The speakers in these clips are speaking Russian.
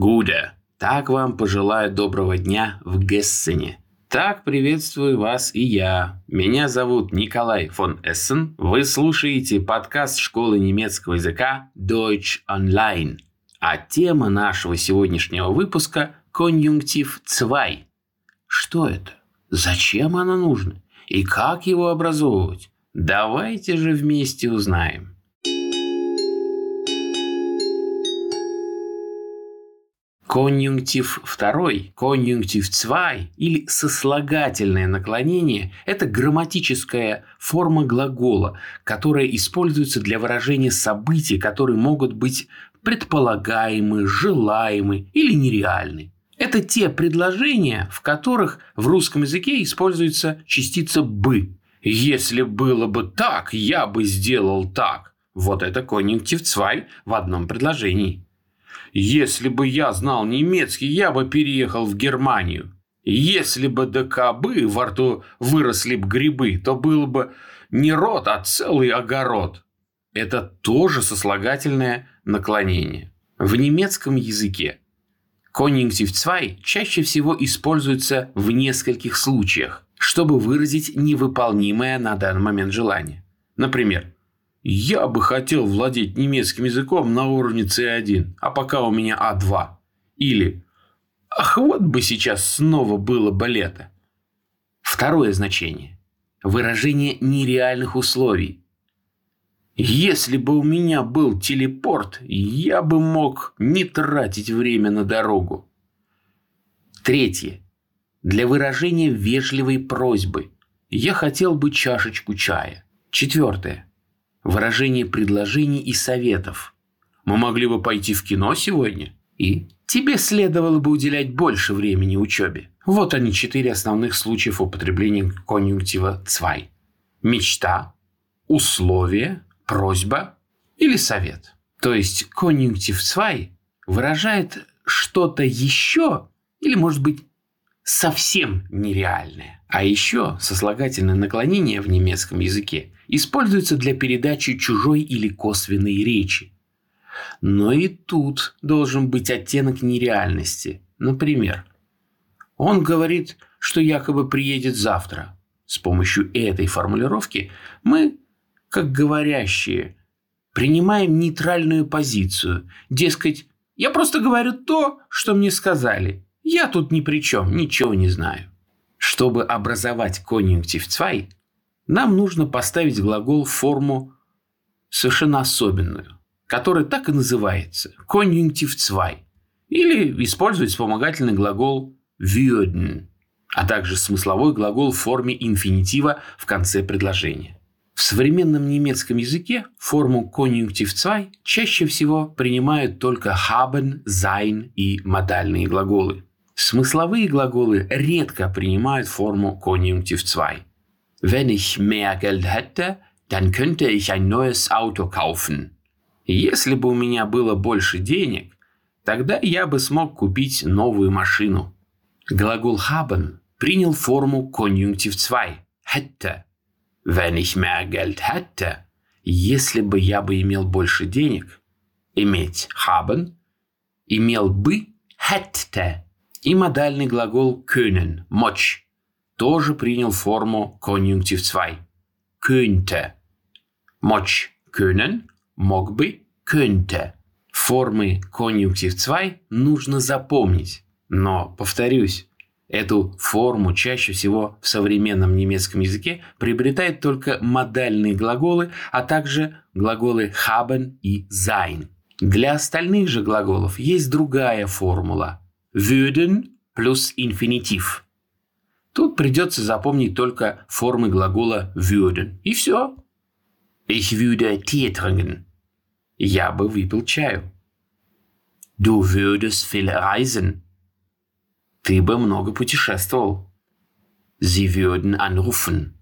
Гуда. Так вам пожелаю доброго дня в Гессене. Так приветствую вас и я. Меня зовут Николай фон Эссен. Вы слушаете подкаст школы немецкого языка Deutsch Online. А тема нашего сегодняшнего выпуска – конъюнктив 2. Что это? Зачем оно нужно? И как его образовывать? Давайте же вместе узнаем. Конъюнктив второй, конъюнктив 2 или сослагательное наклонение – это грамматическая форма глагола, которая используется для выражения событий, которые могут быть предполагаемы, желаемы или нереальны. Это те предложения, в которых в русском языке используется частица «бы». Если было бы так, я бы сделал так. Вот это конъюнктив 2 в одном предложении. Если бы я знал немецкий, я бы переехал в Германию. Если бы до кобы во рту выросли бы грибы, то было бы не рот, а целый огород. Это тоже сослагательное наклонение. В немецком языке конъюнктив 2 чаще всего используется в нескольких случаях, чтобы выразить невыполнимое на данный момент желание. Например, я бы хотел владеть немецким языком на уровне C1, а пока у меня А2. Или «Ах, вот бы сейчас снова было бы лето». Второе значение. Выражение нереальных условий. Если бы у меня был телепорт, я бы мог не тратить время на дорогу. Третье. Для выражения вежливой просьбы. Я хотел бы чашечку чая. Четвертое выражение предложений и советов. Мы могли бы пойти в кино сегодня, и тебе следовало бы уделять больше времени учебе. Вот они четыре основных случаев употребления конъюнктива «цвай». Мечта, условие, просьба или совет. То есть конъюнктив «цвай» выражает что-то еще или, может быть, совсем нереальное. А еще сослагательное наклонение в немецком языке используется для передачи чужой или косвенной речи. Но и тут должен быть оттенок нереальности. Например, он говорит, что якобы приедет завтра. С помощью этой формулировки мы, как говорящие, принимаем нейтральную позицию. Дескать, я просто говорю то, что мне сказали. Я тут ни при чем, ничего не знаю. Чтобы образовать конъюнктив 2, нам нужно поставить глагол в форму совершенно особенную, которая так и называется – конъюнктив 2, или использовать вспомогательный глагол würden, а также смысловой глагол в форме инфинитива в конце предложения. В современном немецком языке форму конъюнктив 2 чаще всего принимают только haben, sein и модальные глаголы. Смысловые глаголы редко принимают форму конъюнктив 2. Wenn ich mehr Geld hätte, dann könnte ich ein neues Auto kaufen. Если бы у меня было больше денег, тогда я бы смог купить новую машину. Глагол haben принял форму конъюнктив 2 hätte. Wenn ich mehr Geld hätte, если бы я бы имел больше денег, иметь haben, имел бы hätte и модальный глагол können – мочь тоже принял форму конъюнктив 2 – könnte. Мочь – können, мог бы – könnte. Формы конъюнктив 2 нужно запомнить. Но, повторюсь, Эту форму чаще всего в современном немецком языке приобретают только модальные глаголы, а также глаголы haben и sein. Для остальных же глаголов есть другая формула würden плюс инфинитив. Тут придется запомнить только формы глагола würden. И все. Ich würde Tee trinken. Я бы выпил чаю. Du würdest viel reisen. Ты бы много путешествовал. Sie würden anrufen.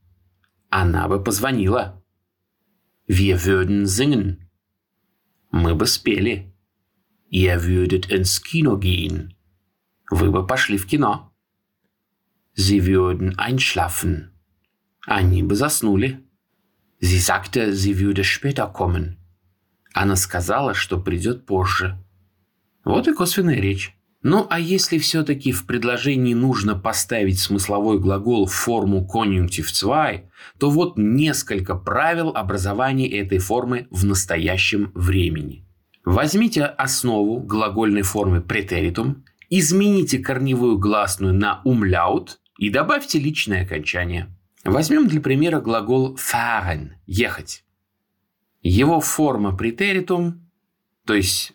Она бы позвонила. Wir würden singen. Мы бы спели. Ihr würdet ins Kino gehen. Вы бы пошли в кино. Sie würden einschlafen. Они заснули. Sie sagte, sie würde später kommen. Она сказала, что придет позже. Вот и косвенная речь. Ну а если все-таки в предложении нужно поставить смысловой глагол в форму конъюнктив 2, то вот несколько правил образования этой формы в настоящем времени. Возьмите основу глагольной формы претеритум, измените корневую гласную на умляут и добавьте личное окончание. Возьмем для примера глагол fahren – ехать. Его форма претеритум, то есть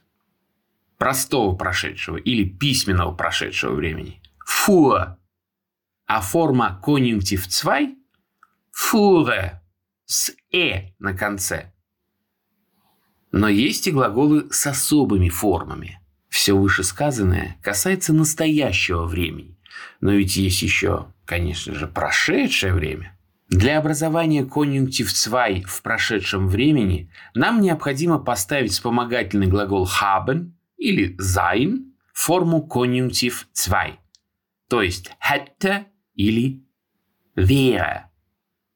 простого прошедшего или письменного прошедшего времени. Фуа. А форма конъюнктив 2 – фуре с «э» на конце. Но есть и глаголы с особыми формами. Все вышесказанное касается настоящего времени. Но ведь есть еще, конечно же, прошедшее время. Для образования конъюнктив 2 в прошедшем времени нам необходимо поставить вспомогательный глагол haben или sein форму конъюнктив 2, то есть hätte или wäre.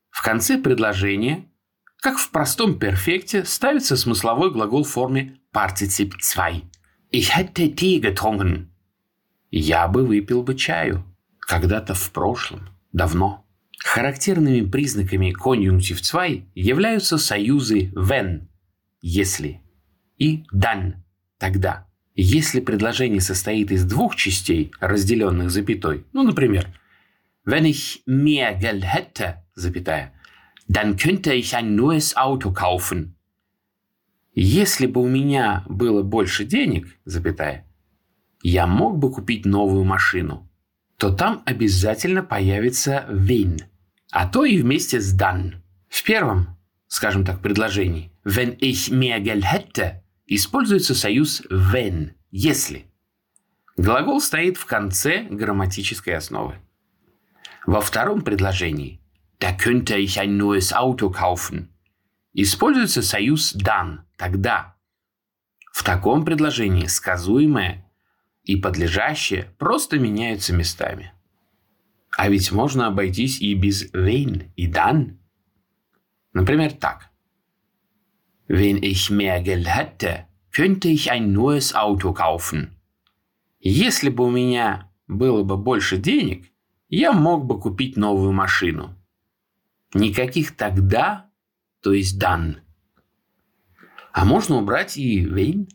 В конце предложения, как в простом перфекте, ставится смысловой глагол в форме partizip 2. Ich hätte Tee getrunken. Я бы выпил бы чаю. Когда-то в прошлом. Давно. Характерными признаками конъюнктив 2 являются союзы when – если и dann – тогда. Если предложение состоит из двух частей, разделенных запятой, ну, например, Wenn ich mehr Geld hätte, запятая, dann könnte ich ein neues Auto kaufen. Если бы у меня было больше денег, запятая, я мог бы купить новую машину, то там обязательно появится wenn, а то и вместе с dann. В первом, скажем так, предложении Wenn ich mehr Geld hätte, используется союз when, если. Глагол стоит в конце грамматической основы. Во втором предложении «Da könnte ich ein neues Auto kaufen» используется союз dann, тогда. В таком предложении сказуемое и подлежащее просто меняются местами. А ведь можно обойтись и без wenn и dann. Например, так. Wenn ich mehr Geld hätte, könnte ich ein neues Auto kaufen. Если бы у меня было бы больше денег, я мог бы купить новую машину. Никаких тогда, то есть дан. А можно убрать и вейн.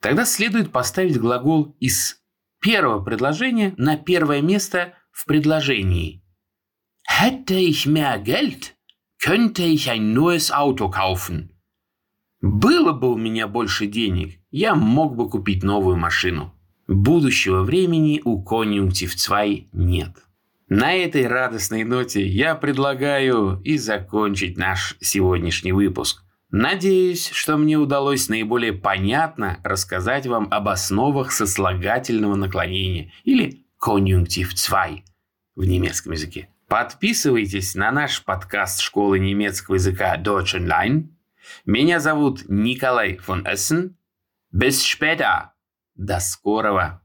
Тогда следует поставить глагол из первого предложения на первое место в предложении. Hätte ich mehr Geld, könnte ich ein neues Auto kaufen. Было бы у меня больше денег, я мог бы купить новую машину. Будущего времени у конъюнктив 2 нет. На этой радостной ноте я предлагаю и закончить наш сегодняшний выпуск. Надеюсь, что мне удалось наиболее понятно рассказать вам об основах сослагательного наклонения или конъюнктив 2 в немецком языке. Подписывайтесь на наш подкаст школы немецкого языка Deutsch Online – меня зовут Николай фон Эссен. Bis später. До скорого.